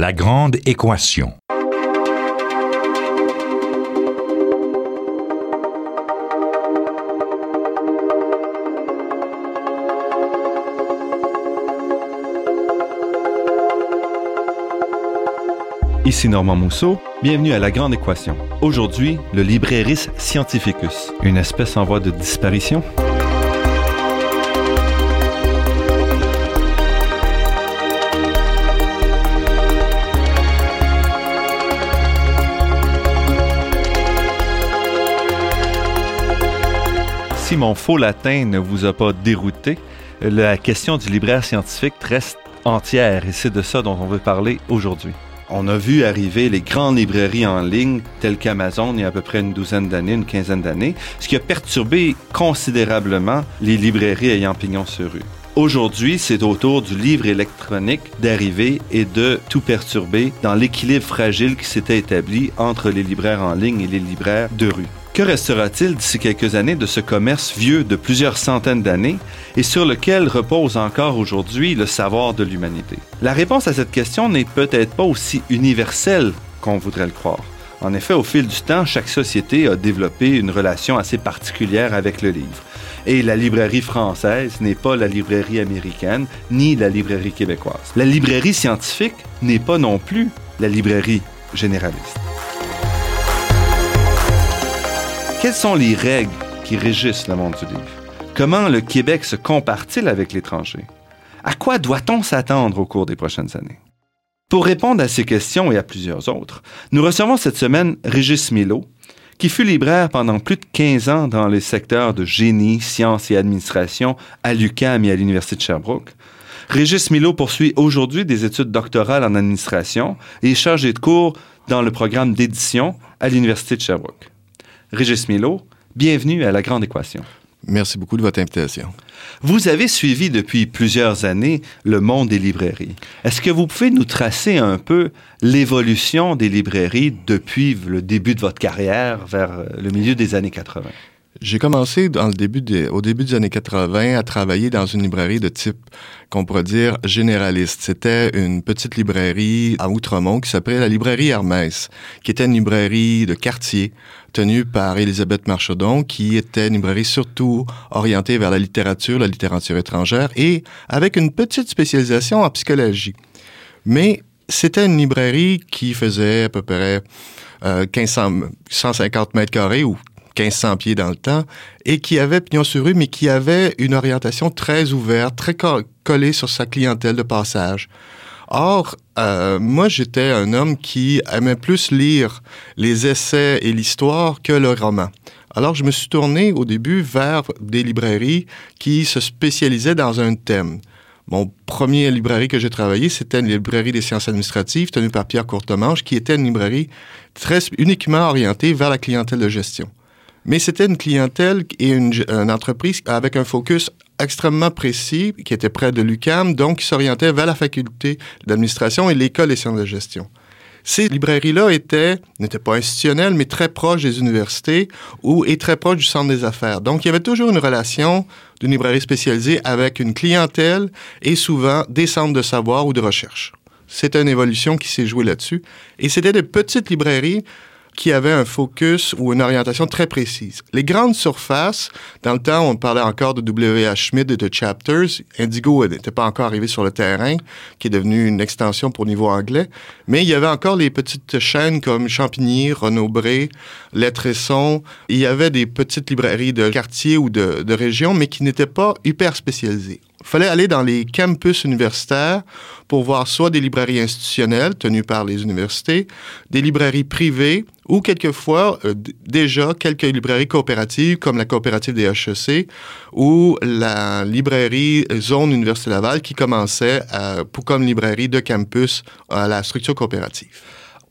La grande équation. Ici Normand Mousseau, bienvenue à La Grande Équation. Aujourd'hui, le Libraris scientificus, une espèce en voie de disparition. Si mon faux latin ne vous a pas dérouté, la question du libraire scientifique reste entière et c'est de ça dont on veut parler aujourd'hui. On a vu arriver les grandes librairies en ligne telles qu'Amazon il y a à peu près une douzaine d'années, une quinzaine d'années, ce qui a perturbé considérablement les librairies ayant pignon sur rue. Aujourd'hui, c'est au tour du livre électronique d'arriver et de tout perturber dans l'équilibre fragile qui s'était établi entre les libraires en ligne et les libraires de rue. Que restera-t-il d'ici quelques années de ce commerce vieux de plusieurs centaines d'années et sur lequel repose encore aujourd'hui le savoir de l'humanité? La réponse à cette question n'est peut-être pas aussi universelle qu'on voudrait le croire. En effet, au fil du temps, chaque société a développé une relation assez particulière avec le livre. Et la librairie française n'est pas la librairie américaine ni la librairie québécoise. La librairie scientifique n'est pas non plus la librairie généraliste. Quelles sont les règles qui régissent le monde du livre? Comment le Québec se compare-t-il avec l'étranger? À quoi doit-on s'attendre au cours des prochaines années? Pour répondre à ces questions et à plusieurs autres, nous recevons cette semaine Régis Milo, qui fut libraire pendant plus de 15 ans dans les secteurs de génie, sciences et administration à l'UQAM et à l'Université de Sherbrooke. Régis Milo poursuit aujourd'hui des études doctorales en administration et est chargé de cours dans le programme d'édition à l'Université de Sherbrooke. Régis Milo, bienvenue à La Grande Équation. Merci beaucoup de votre invitation. Vous avez suivi depuis plusieurs années le monde des librairies. Est-ce que vous pouvez nous tracer un peu l'évolution des librairies depuis le début de votre carrière vers le milieu des années 80? J'ai commencé dans le début au début des années 80 à travailler dans une librairie de type qu'on pourrait dire généraliste. C'était une petite librairie à Outremont qui s'appelait la librairie Hermès, qui était une librairie de quartier tenue par Elisabeth Marchaudon, qui était une librairie surtout orientée vers la littérature, la littérature étrangère, et avec une petite spécialisation en psychologie. Mais c'était une librairie qui faisait à peu près euh, 1500, 150 mètres carrés ou 1500 pieds dans le temps, et qui avait pignon sur rue, mais qui avait une orientation très ouverte, très collée sur sa clientèle de passage. Or, euh, moi, j'étais un homme qui aimait plus lire les essais et l'histoire que le roman. Alors, je me suis tourné au début vers des librairies qui se spécialisaient dans un thème. Mon premier librairie que j'ai travaillé, c'était une librairie des sciences administratives tenue par Pierre Courtemanche, qui était une librairie très uniquement orientée vers la clientèle de gestion. Mais c'était une clientèle et une, entreprise avec un focus extrêmement précis qui était près de l'UCAM, donc qui s'orientait vers la faculté d'administration et l'école des sciences de gestion. Ces librairies-là étaient, n'étaient pas institutionnelles, mais très proches des universités ou, et très proches du centre des affaires. Donc, il y avait toujours une relation d'une librairie spécialisée avec une clientèle et souvent des centres de savoir ou de recherche. C'est une évolution qui s'est jouée là-dessus. Et c'était des petites librairies qui avaient un focus ou une orientation très précise. Les grandes surfaces, dans le temps, on parlait encore de W.H. Schmidt et de Chapters. Indigo n'était pas encore arrivé sur le terrain, qui est devenu une extension pour niveau anglais. Mais il y avait encore les petites chaînes comme Champigny, Renaud-Bré, Lettresson. Il y avait des petites librairies de quartier ou de, de région, mais qui n'étaient pas hyper spécialisées. Il fallait aller dans les campus universitaires pour voir soit des librairies institutionnelles tenues par les universités, des librairies privées ou quelquefois euh, déjà quelques librairies coopératives comme la coopérative des HEC ou la librairie Zone Université Laval qui commençait pour, comme librairie de campus à la structure coopérative.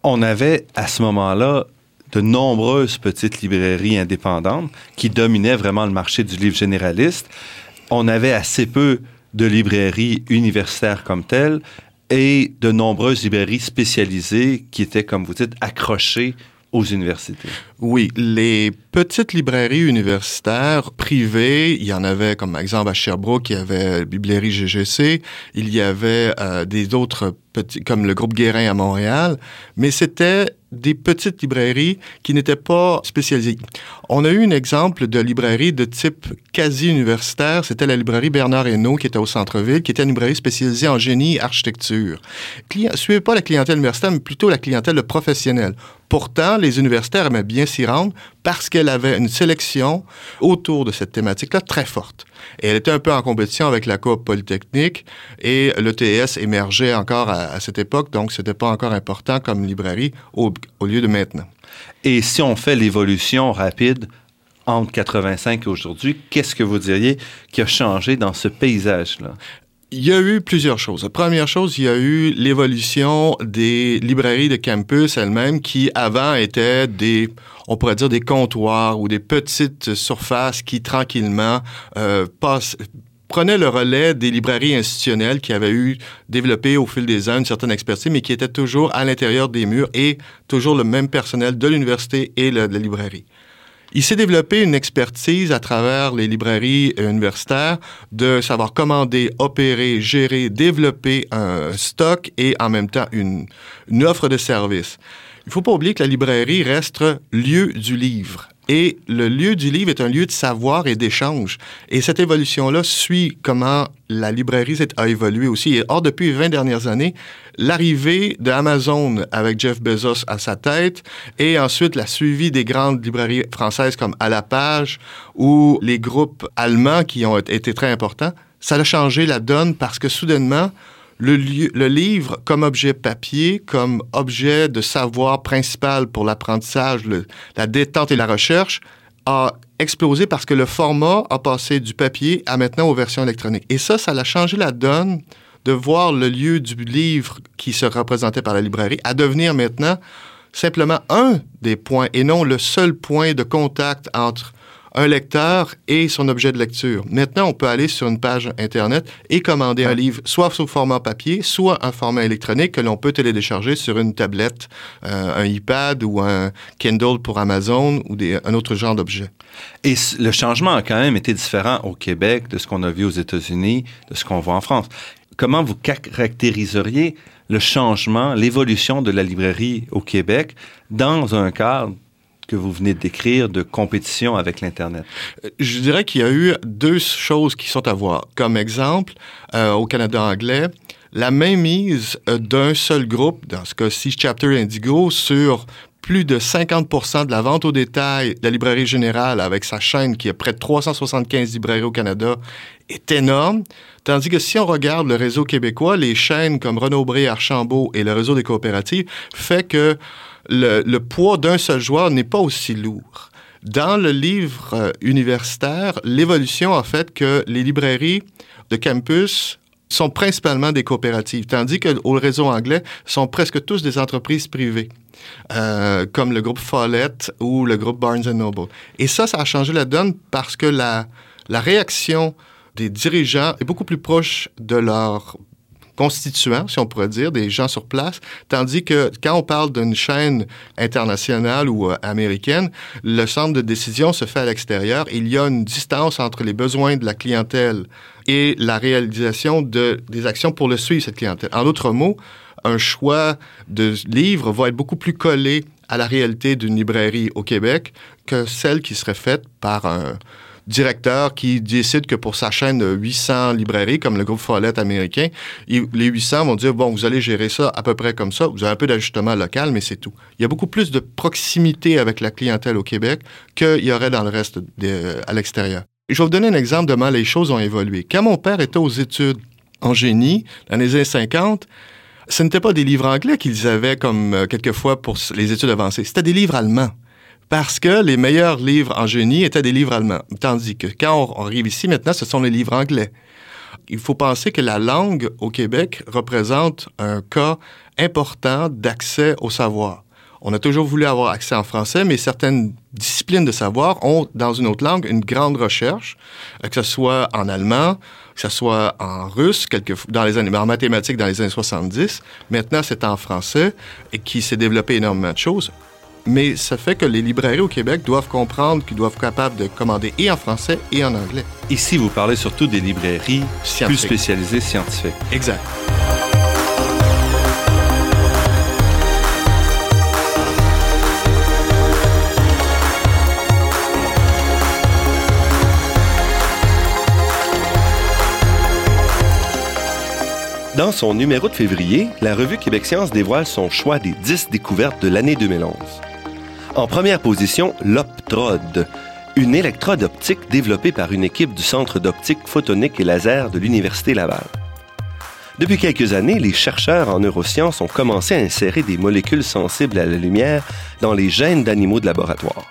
On avait à ce moment-là de nombreuses petites librairies indépendantes qui dominaient vraiment le marché du livre généraliste on avait assez peu de librairies universitaires comme telles et de nombreuses librairies spécialisées qui étaient, comme vous dites, accrochées aux universités. Oui, les petites librairies universitaires privées, il y en avait comme exemple à Sherbrooke, il y avait la Biblierie GGC, il y avait euh, des autres petits, comme le groupe Guérin à Montréal, mais c'était des petites librairies qui n'étaient pas spécialisées. On a eu un exemple de librairie de type quasi-universitaire, c'était la librairie Bernard Hénault qui était au centre-ville, qui était une librairie spécialisée en génie et architecture. Suivait pas la clientèle universitaire, mais plutôt la clientèle professionnelle. Pourtant, les universitaires aimaient bien s'y rendre parce qu'elle avait une sélection autour de cette thématique-là très forte. Et elle était un peu en compétition avec la Coop Polytechnique et l'ETS émergeait encore à, cette époque, donc c'était pas encore important comme librairie au, au lieu de maintenant. Et si on fait l'évolution rapide entre 85 et aujourd'hui, qu'est-ce que vous diriez qui a changé dans ce paysage-là? Il y a eu plusieurs choses. La première chose, il y a eu l'évolution des librairies de campus elles-mêmes qui avant étaient des, on pourrait dire des comptoirs ou des petites surfaces qui tranquillement euh, passent prenaient le relais des librairies institutionnelles qui avaient eu développé au fil des ans une certaine expertise, mais qui étaient toujours à l'intérieur des murs et toujours le même personnel de l'université et de la librairie. Il s'est développé une expertise à travers les librairies universitaires de savoir commander, opérer, gérer, développer un stock et en même temps une, offre de service. Il ne faut pas oublier que la librairie reste lieu du livre. Et le lieu du livre est un lieu de savoir et d'échange. Et cette évolution-là suit comment la librairie a évolué aussi. Or, depuis les 20 dernières années, l'arrivée d'Amazon avec Jeff Bezos à sa tête et ensuite la suivi des grandes librairies françaises comme À la page ou les groupes allemands qui ont été très importants, ça a changé la donne parce que soudainement, le, livre comme objet papier, comme objet de savoir principal pour l'apprentissage, la détente et la recherche, a explosé parce que le format a passé du papier à maintenant aux versions électroniques. Et ça, ça a changé la donne de voir le lieu du livre qui se représentait par la librairie à devenir maintenant simplement un des points et non le seul point de contact entre un lecteur et son objet de lecture. Maintenant, on peut aller sur une page Internet et commander un livre, soit sous format papier, soit un format électronique que l'on peut télécharger sur une tablette, euh, un iPad ou un Kindle pour Amazon ou des, un autre genre d'objet. Et le changement a quand même été différent au Québec de ce qu'on a vu aux États-Unis, de ce qu'on voit en France. Comment vous caractériseriez le changement, l'évolution de la librairie au Québec dans un cadre que vous venez de décrire de compétition avec l'Internet? Euh, je dirais qu'il y a eu deux choses qui sont à voir. Comme exemple, euh, au Canada anglais, la mainmise euh, d'un seul groupe, dans ce cas-ci Chapter Indigo, sur plus de 50% de la vente au détail de la librairie générale avec sa chaîne qui a près de 375 librairies au Canada est énorme. Tandis que si on regarde le réseau québécois, les chaînes comme Renaud-Bré, Archambault et le réseau des coopératives fait que le, poids d'un seul joueur n'est pas aussi lourd. Dans le livre euh, universitaire, l'évolution a fait que les librairies de campus sont principalement des coopératives, tandis qu'au réseau anglais sont presque tous des entreprises privées, euh, comme le groupe Follett ou le groupe Barnes Noble. Et ça, ça a changé la donne parce que la, la réaction des dirigeants est beaucoup plus proche de leur constituants, si on pourrait dire, des gens sur place, tandis que quand on parle d'une chaîne internationale ou euh, américaine, le centre de décision se fait à l'extérieur. Il y a une distance entre les besoins de la clientèle et la réalisation de, des actions pour le suivre, cette clientèle. En d'autres mots, un choix de livre va être beaucoup plus collé à la réalité d'une librairie au Québec que celle qui serait faite par un, directeur qui décide que pour sa chaîne de 800 librairies, comme le groupe Follett américain, les 800 vont dire, bon, vous allez gérer ça à peu près comme ça. Vous avez un peu d'ajustement local, mais c'est tout. Il y a beaucoup plus de proximité avec la clientèle au Québec qu'il y aurait dans le reste à l'extérieur. Je vais vous donner un exemple de comment les choses ont évolué. Quand mon père était aux études en génie, dans les années 50, ce n'était pas des livres anglais qu'ils avaient comme euh, quelquefois pour les études avancées, c'était des livres allemands parce que les meilleurs livres en génie étaient des livres allemands. Tandis que quand on arrive ici maintenant, ce sont les livres anglais. Il faut penser que la langue au Québec représente un cas important d'accès au savoir. On a toujours voulu avoir accès en français, mais certaines disciplines de savoir ont, dans une autre langue, une grande recherche, que ce soit en allemand, que ce soit en russe, dans les années, en mathématiques dans les années 70. Maintenant, c'est en français et qui s'est développé énormément de choses. Mais ça fait que les librairies au Québec doivent comprendre qu'ils doivent être capables de commander et en français et en anglais. Ici, vous parlez surtout des librairies plus spécialisées scientifiques. Exact. Dans son numéro de février, la revue Québec Science dévoile son choix des 10 découvertes de l'année 2011. En première position, l'Optrode, une électrode optique développée par une équipe du Centre d'optique photonique et laser de l'Université Laval. Depuis quelques années, les chercheurs en neurosciences ont commencé à insérer des molécules sensibles à la lumière dans les gènes d'animaux de laboratoire.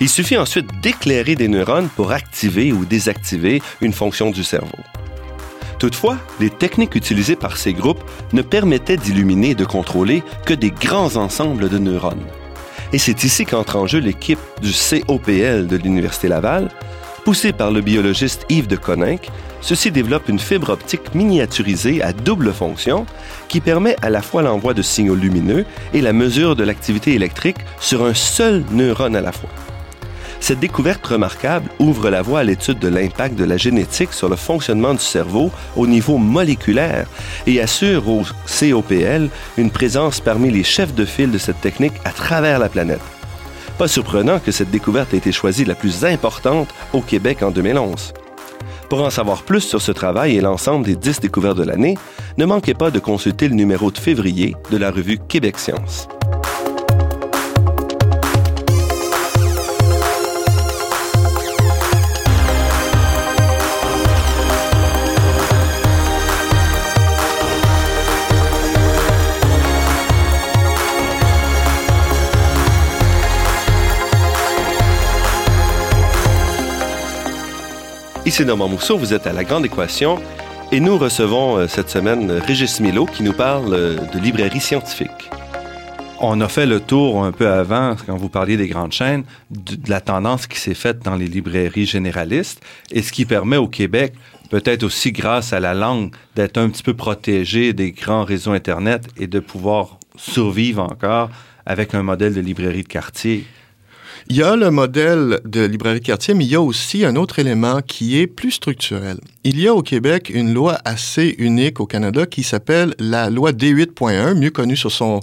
Il suffit ensuite d'éclairer des neurones pour activer ou désactiver une fonction du cerveau. Toutefois, les techniques utilisées par ces groupes ne permettaient d'illuminer et de contrôler que des grands ensembles de neurones. Et c'est ici qu'entre en jeu l'équipe du COPL de l'Université Laval. Poussée par le biologiste Yves de Coninck, ceci développe une fibre optique miniaturisée à double fonction qui permet à la fois l'envoi de signaux lumineux et la mesure de l'activité électrique sur un seul neurone à la fois. Cette découverte remarquable ouvre la voie à l'étude de l'impact de la génétique sur le fonctionnement du cerveau au niveau moléculaire et assure au COPL une présence parmi les chefs de file de cette technique à travers la planète. Pas surprenant que cette découverte ait été choisie la plus importante au Québec en 2011. Pour en savoir plus sur ce travail et l'ensemble des 10 découvertes de l'année, ne manquez pas de consulter le numéro de février de la revue Québec Science. Ici Normand Mousseau, vous êtes à La Grande Équation et nous recevons euh, cette semaine Régis Milo qui nous parle euh, de librairie scientifique. On a fait le tour un peu avant, quand vous parliez des grandes chaînes, de, la tendance qui s'est faite dans les librairies généralistes et ce qui permet au Québec, peut-être aussi grâce à la langue, d'être un petit peu protégé des grands réseaux Internet et de pouvoir survivre encore avec un modèle de librairie de quartier il y a le modèle de librairie quartier, mais il y a aussi un autre élément qui est plus structurel. Il y a au Québec une loi assez unique au Canada qui s'appelle la loi D8.1, mieux connue sur son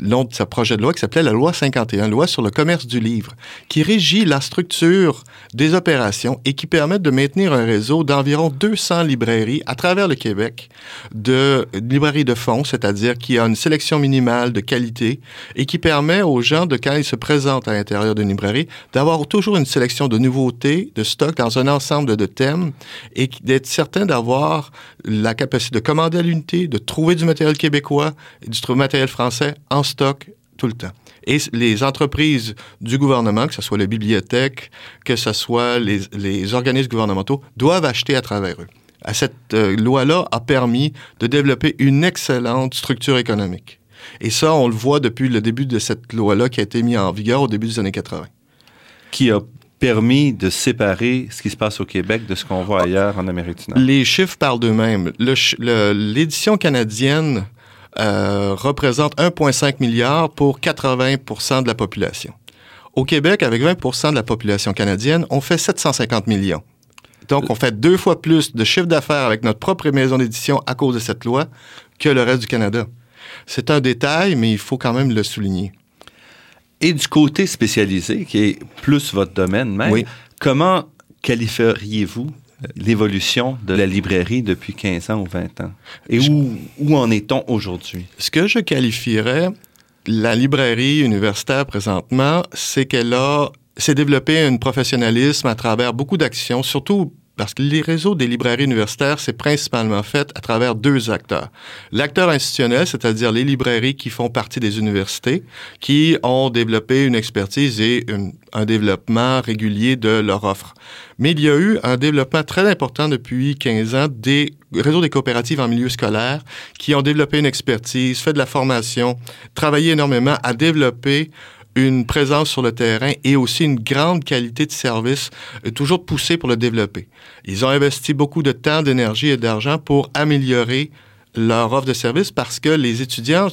nom de sa projet de loi, qui s'appelait la loi 51, loi sur le commerce du livre, qui régit la structure des opérations et qui permet de maintenir un réseau d'environ 200 librairies à travers le Québec, de librairies de fonds, c'est-à-dire qui a une sélection minimale de qualité et qui permet aux gens, de quand ils se présentent à l'intérieur d'une librairie, d'avoir toujours une sélection de nouveautés, de stocks dans un ensemble de thèmes et d'être certain d'avoir la capacité de commander à l'unité, de trouver du matériel québécois et du matériel français en stock tout le temps. Et les entreprises du gouvernement, que ce soit les bibliothèques, que ce soit les, organismes gouvernementaux, doivent acheter à travers eux. À cette euh, loi-là a permis de développer une excellente structure économique. Et ça, on le voit depuis le début de cette loi-là qui a été mise en vigueur au début des années 80. Qui a permis de séparer ce qui se passe au Québec de ce qu'on voit ailleurs en Amérique du Nord? Les chiffres parlent d'eux-mêmes. L'édition canadienne euh, représente 1,5 milliard pour 80% de la population. Au Québec, avec 20% de la population canadienne, on fait 750 millions. Donc, on fait deux fois plus de chiffre d'affaires avec notre propre maison d'édition à cause de cette loi que le reste du Canada. C'est un détail, mais il faut quand même le souligner. Et du côté spécialisé, qui est plus votre domaine même, comment qualifieriez-vous l'évolution de la librairie depuis 15 ans ou 20 ans? Et où, où en est-on aujourd'hui? Ce que je qualifierais la librairie universitaire présentement, c'est qu'elle a s'est développé un professionnalisme à travers beaucoup d'actions, surtout parce que les réseaux des librairies universitaires, c'est principalement fait à travers deux acteurs. L'acteur institutionnel, c'est-à-dire les librairies qui font partie des universités, qui ont développé une expertise et un développement régulier de leur offre. Mais il y a eu un développement très important depuis 15 ans des réseaux des coopératives en milieu scolaire qui ont développé une expertise, fait de la formation, travaillé énormément à développer une présence sur le terrain et aussi une grande qualité de service, euh, toujours poussée pour le développer. Ils ont investi beaucoup de temps, d'énergie et d'argent pour améliorer leur offre de service parce que les étudiants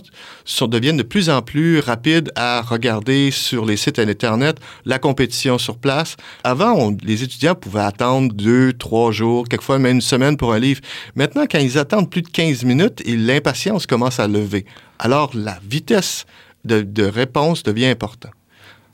sont, deviennent de plus en plus rapides à regarder sur les sites Internet la compétition sur place. Avant, les étudiants pouvaient attendre deux, trois jours, quelquefois même une semaine pour un livre. Maintenant, quand ils attendent plus de 15 minutes, l'impatience commence à lever. Alors, la vitesse de, réponse devient importante.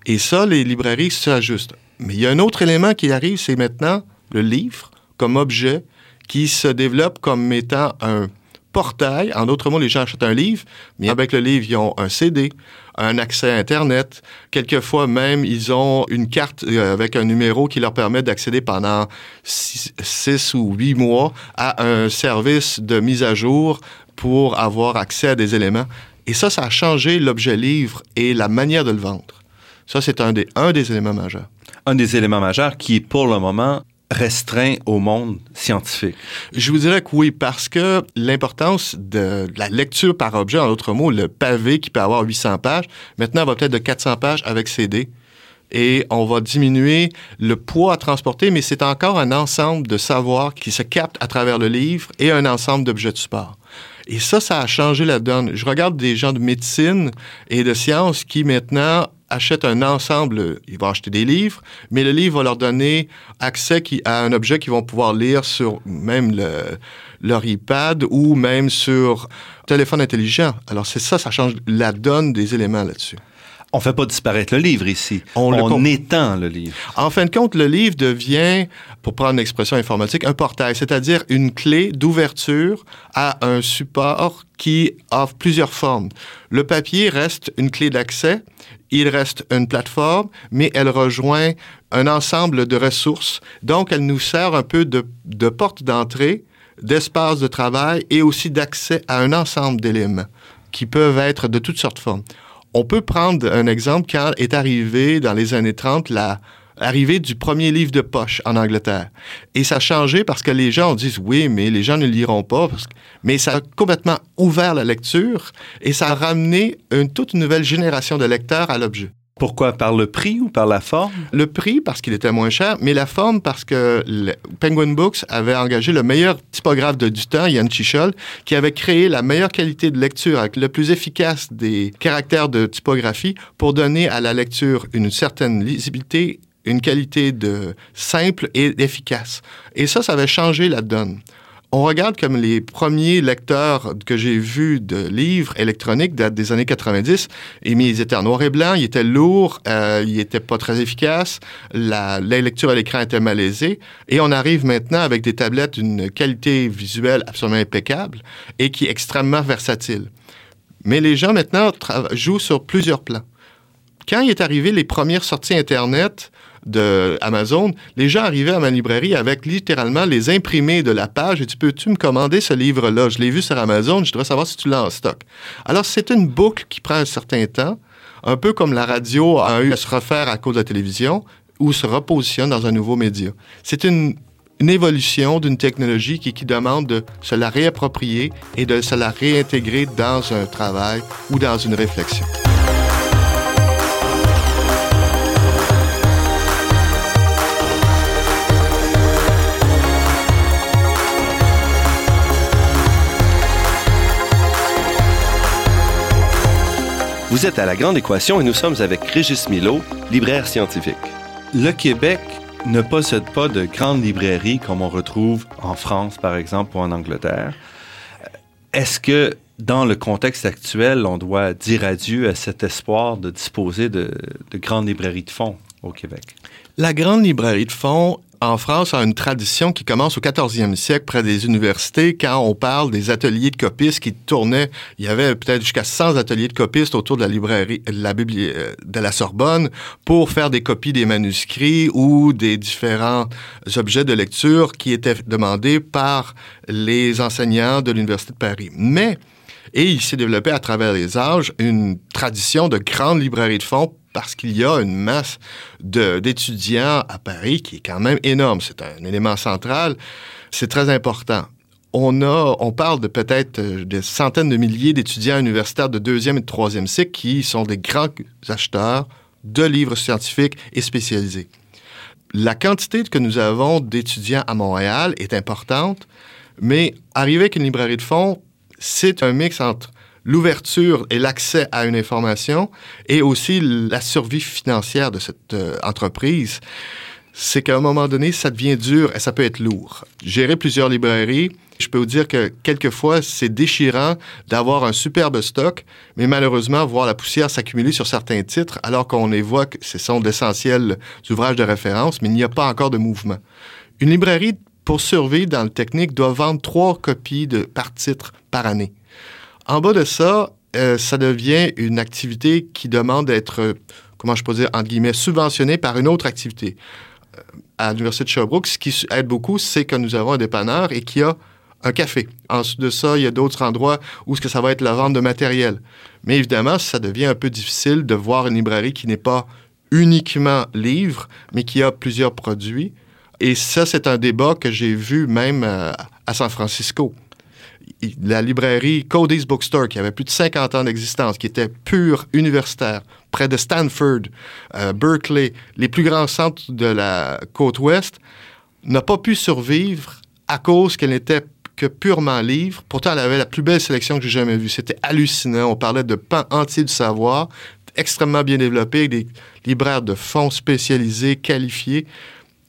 Et ça, les librairies s'ajustent. Mais il y a un autre élément qui arrive, c'est maintenant le livre comme objet qui se développe comme étant un portail. En d'autres mots, les gens achètent un livre, mais avec le livre, ils ont un CD, un accès à Internet. Quelquefois même, ils ont une carte euh, avec un numéro qui leur permet d'accéder pendant six, ou huit mois à un service de mise à jour pour avoir accès à des éléments. Et ça, ça a changé l'objet livre et la manière de le vendre. Ça, c'est un des, un des éléments majeurs. Un des éléments majeurs qui, pour le moment, restreint au monde scientifique? Je vous dirais que oui, parce que l'importance de la lecture par objet, en d'autres mots, le pavé qui peut avoir 800 pages, maintenant va peut-être de 400 pages avec CD. Et on va diminuer le poids à transporter, mais c'est encore un ensemble de savoirs qui se capte à travers le livre et un ensemble d'objets de support. Et ça, ça a changé la donne. Je regarde des gens de médecine et de sciences qui maintenant achètent un ensemble, ils vont acheter des livres, mais le livre va leur donner accès à un objet qu'ils vont pouvoir lire sur même leur iPad ou même sur téléphone intelligent. Alors c'est ça, ça change la donne des éléments là-dessus. On fait pas disparaître le livre ici. On, étend le livre. En fin de compte, le livre devient, pour prendre une expression informatique, un portail, c'est-à-dire une clé d'ouverture à un support qui offre plusieurs formes. Le papier reste une clé d'accès, il reste une plateforme, mais elle rejoint un ensemble de ressources. Donc, elle nous sert un peu de, de porte d'entrée, d'espace de travail et aussi d'accès à un ensemble d'éléments qui peuvent être de toutes sortes de formes. On peut prendre un exemple quand est arrivé dans les années 30 la du premier livre de poche en Angleterre. Et ça a changé parce que les gens disent oui, mais les gens ne liront pas. Mais ça a complètement ouvert la lecture et ça a ramené une toute nouvelle génération de lecteurs à l'objet. Pourquoi? Par le prix ou par la forme? Le prix, parce qu'il était moins cher, mais la forme, parce que Penguin Books avait engagé le meilleur typographe de du temps, Ian Chichol, qui avait créé la meilleure qualité de lecture avec le plus efficace des caractères de typographie pour donner à la lecture une certaine lisibilité une qualité de simple et efficace. Et ça, ça avait changé la donne on regarde comme les premiers lecteurs que j'ai vus de livres électroniques datent des années 90, et mais ils étaient en noir et blanc, ils étaient lourds, euh, ils n'étaient pas très efficaces, la, la lecture à l'écran était malaisée, et on arrive maintenant avec des tablettes d'une qualité visuelle absolument impeccable et qui est extrêmement versatile. Mais les gens maintenant jouent sur plusieurs plans. Quand il est arrivé les premières sorties Internet, de Amazon, les gens arrivaient à ma librairie avec littéralement les imprimés de la page et tu peux-tu me commander ce livre-là? Je l'ai vu sur Amazon, je voudrais savoir si tu l'as en stock. Alors, c'est une boucle qui prend un certain temps, un peu comme la radio a eu à se refaire à cause de la télévision ou se repositionne dans un nouveau média. C'est une, évolution d'une technologie qui, qui demande de se la réapproprier et de se la réintégrer dans un travail ou dans une réflexion. Vous êtes à La Grande Équation et nous sommes avec Régis Milo, libraire scientifique. Le Québec ne possède pas de grandes librairies comme on retrouve en France, par exemple, ou en Angleterre. Est-ce que dans le contexte actuel, on doit dire adieu à cet espoir de disposer de, de grandes librairies de fonds au Québec? La grande librairie de fonds en France a une tradition qui commence au 14e siècle près des universités quand on parle des ateliers de copistes qui tournaient. Il y avait peut-être jusqu'à 100 ateliers de copistes autour de la librairie, euh, de la Sorbonne pour faire des copies des manuscrits ou des différents objets de lecture qui étaient demandés par les enseignants de l'Université de Paris. Mais et il s'est développé à travers les âges une tradition de grandes librairies de fonds parce qu'il y a une masse d'étudiants à Paris qui est quand même énorme. C'est un élément central. C'est très important. On, a, on parle de peut-être euh, des centaines de milliers d'étudiants universitaires de deuxième et de troisième cycle qui sont des grands acheteurs de livres scientifiques et spécialisés. La quantité que nous avons d'étudiants à Montréal est importante, mais arriver avec une librairie de fonds, c'est un mix entre l'ouverture et l'accès à une information et aussi la survie financière de cette euh, entreprise. C'est qu'à un moment donné, ça devient dur et ça peut être lourd. Gérer plusieurs librairies, je peux vous dire que quelquefois, c'est déchirant d'avoir un superbe stock, mais malheureusement, voir la poussière s'accumuler sur certains titres alors qu'on évoque, ce sont d'essentiels ouvrages de référence, mais il n'y a pas encore de mouvement. Une librairie, pour survivre dans le technique, doit vendre trois copies de, par titre par année. En bas de ça, euh, ça devient une activité qui demande d'être, comment je peux dire, entre guillemets, subventionnée par une autre activité. Euh, à l'Université de Sherbrooke, ce qui aide beaucoup, c'est que nous avons un dépanneur et qui a un café. Ensuite de ça, il y a d'autres endroits où que ça va être la vente de matériel. Mais évidemment, ça devient un peu difficile de voir une librairie qui n'est pas uniquement livre, mais qui a plusieurs produits. Et ça, c'est un débat que j'ai vu même euh, à San Francisco. La librairie Cody's Bookstore, qui avait plus de 50 ans d'existence, qui était pure universitaire, près de Stanford, euh, Berkeley, les plus grands centres de la côte ouest, n'a pas pu survivre à cause qu'elle n'était que purement livre. Pourtant, elle avait la plus belle sélection que j'ai jamais vue. C'était hallucinant. On parlait de pan entier du savoir, extrêmement bien développé, des libraires de fonds spécialisés, qualifiés.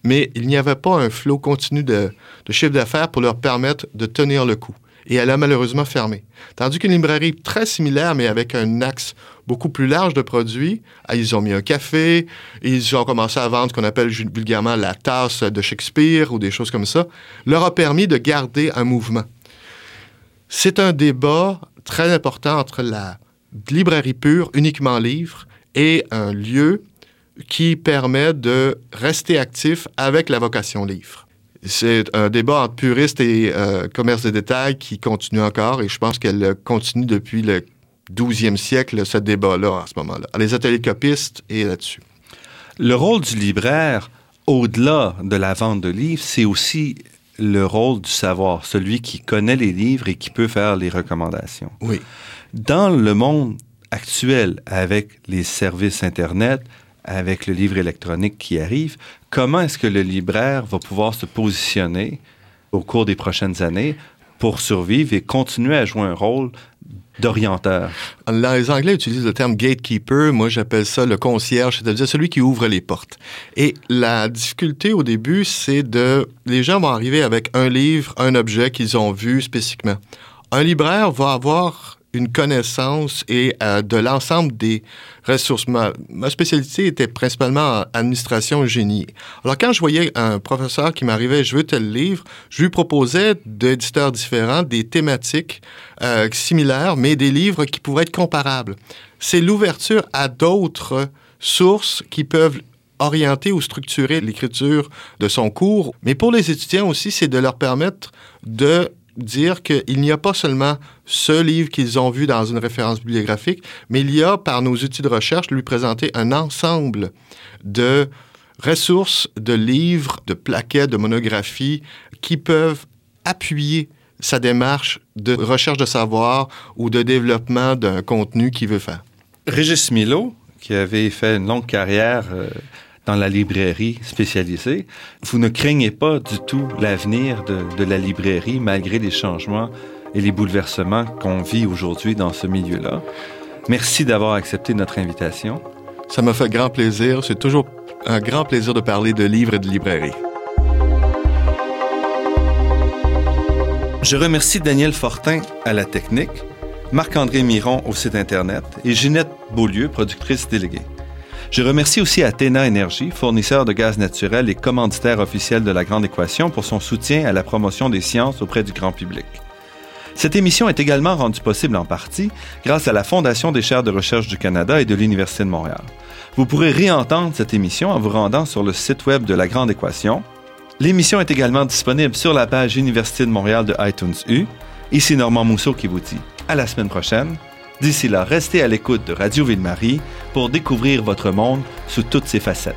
Mais il n'y avait pas un flot continu de, de chiffre d'affaires pour leur permettre de tenir le coup et elle a malheureusement fermé. Tandis qu'une librairie très similaire, mais avec un axe beaucoup plus large de produits, ah, ils ont mis un café, ils ont commencé à vendre ce qu'on appelle vulgairement la tasse de Shakespeare ou des choses comme ça, leur a permis de garder un mouvement. C'est un débat très important entre la librairie pure, uniquement livre, et un lieu qui permet de rester actif avec la vocation livre. C'est un débat entre puristes et euh, commerce de détail qui continue encore et je pense qu'elle continue depuis le 12e siècle, ce débat-là, à ce moment-là. Les ateliers copistes et là-dessus. Le rôle du libraire, au-delà de la vente de livres, c'est aussi le rôle du savoir, celui qui connaît les livres et qui peut faire les recommandations. Oui. Dans le monde actuel, avec les services Internet, avec le livre électronique qui arrive, comment est-ce que le libraire va pouvoir se positionner au cours des prochaines années pour survivre et continuer à jouer un rôle d'orienteur? Les Anglais utilisent le terme gatekeeper. Moi, j'appelle ça le concierge, c'est-à-dire celui qui ouvre les portes. Et la difficulté au début, c'est de... Les gens vont arriver avec un livre, un objet qu'ils ont vu spécifiquement. Un libraire va avoir une connaissance et euh, de l'ensemble des ressources. Ma, spécialité était principalement en administration génie. Alors, quand je voyais un professeur qui m'arrivait, je veux tel livre, je lui proposais d'éditeurs différents, des thématiques euh, similaires, mais des livres qui pourraient être comparables. C'est l'ouverture à d'autres sources qui peuvent orienter ou structurer l'écriture de son cours. Mais pour les étudiants aussi, c'est de leur permettre de dire qu'il n'y a pas seulement ce livre qu'ils ont vu dans une référence bibliographique, mais il y a, par nos outils de recherche, lui présenter un ensemble de ressources, de livres, de plaquettes, de monographies qui peuvent appuyer sa démarche de recherche de savoir ou de développement d'un contenu qu'il veut faire. Régis Milo, qui avait fait une longue carrière euh, dans la librairie spécialisée. Vous ne craignez pas du tout l'avenir de, la librairie malgré les changements et les bouleversements qu'on vit aujourd'hui dans ce milieu-là. Merci d'avoir accepté notre invitation. Ça m'a fait grand plaisir. C'est toujours un grand plaisir de parler de livres et de librairie. Je remercie Daniel Fortin à la technique, Marc-André Miron au site Internet et Ginette Beaulieu, productrice déléguée. Je remercie aussi Athéna Énergie, fournisseur de gaz naturel et commanditaire officiel de la Grande Équation, pour son soutien à la promotion des sciences auprès du grand public. Cette émission est également rendue possible en partie grâce à la Fondation des chaires de recherche du Canada et de l'Université de Montréal. Vous pourrez réentendre cette émission en vous rendant sur le site web de la Grande Équation. L'émission est également disponible sur la page Université de Montréal de iTunes U. Ici Normand Mousseau qui vous dit à la semaine prochaine D'ici là, restez à l'écoute de Radio Ville-Marie pour découvrir votre monde sous toutes ses facettes.